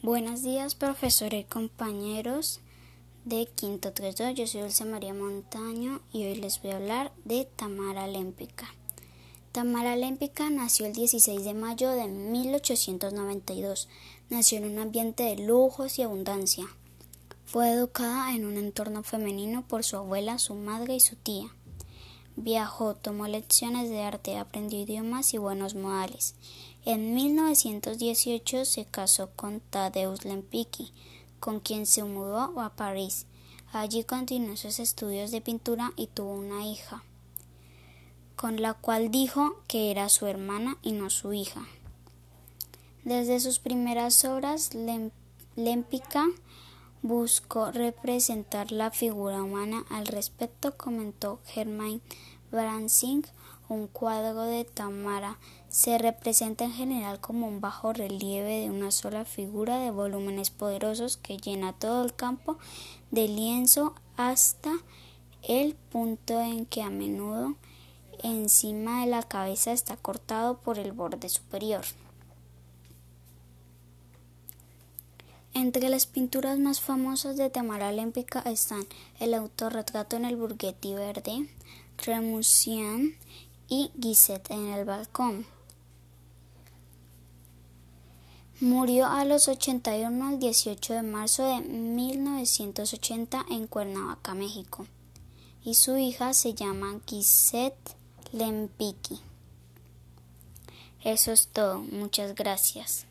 Buenos días, profesor y compañeros de Quinto 32. Yo soy Dulce María Montaño y hoy les voy a hablar de Tamara Lémpica. Tamara Lémpica nació el 16 de mayo de 1892. Nació en un ambiente de lujos y abundancia. Fue educada en un entorno femenino por su abuela, su madre y su tía. Viajó, tomó lecciones de arte, aprendió idiomas y buenos modales. En 1918 se casó con Tadeusz Lempicki, con quien se mudó a París. Allí continuó sus estudios de pintura y tuvo una hija, con la cual dijo que era su hermana y no su hija. Desde sus primeras obras, Lempicka buscó representar la figura humana. Al respecto comentó Germain Bransing, un cuadro de Tamara se representa en general como un bajo relieve de una sola figura de volúmenes poderosos que llena todo el campo de lienzo hasta el punto en que a menudo encima de la cabeza está cortado por el borde superior. Entre las pinturas más famosas de Tamara Olímpica están el autorretrato en el Burguetti Verde, Remusian y Guisette en el balcón. Murió a los 81 el 18 de marzo de 1980 en Cuernavaca, México, y su hija se llama Gisette Lempicki. Eso es todo. Muchas gracias.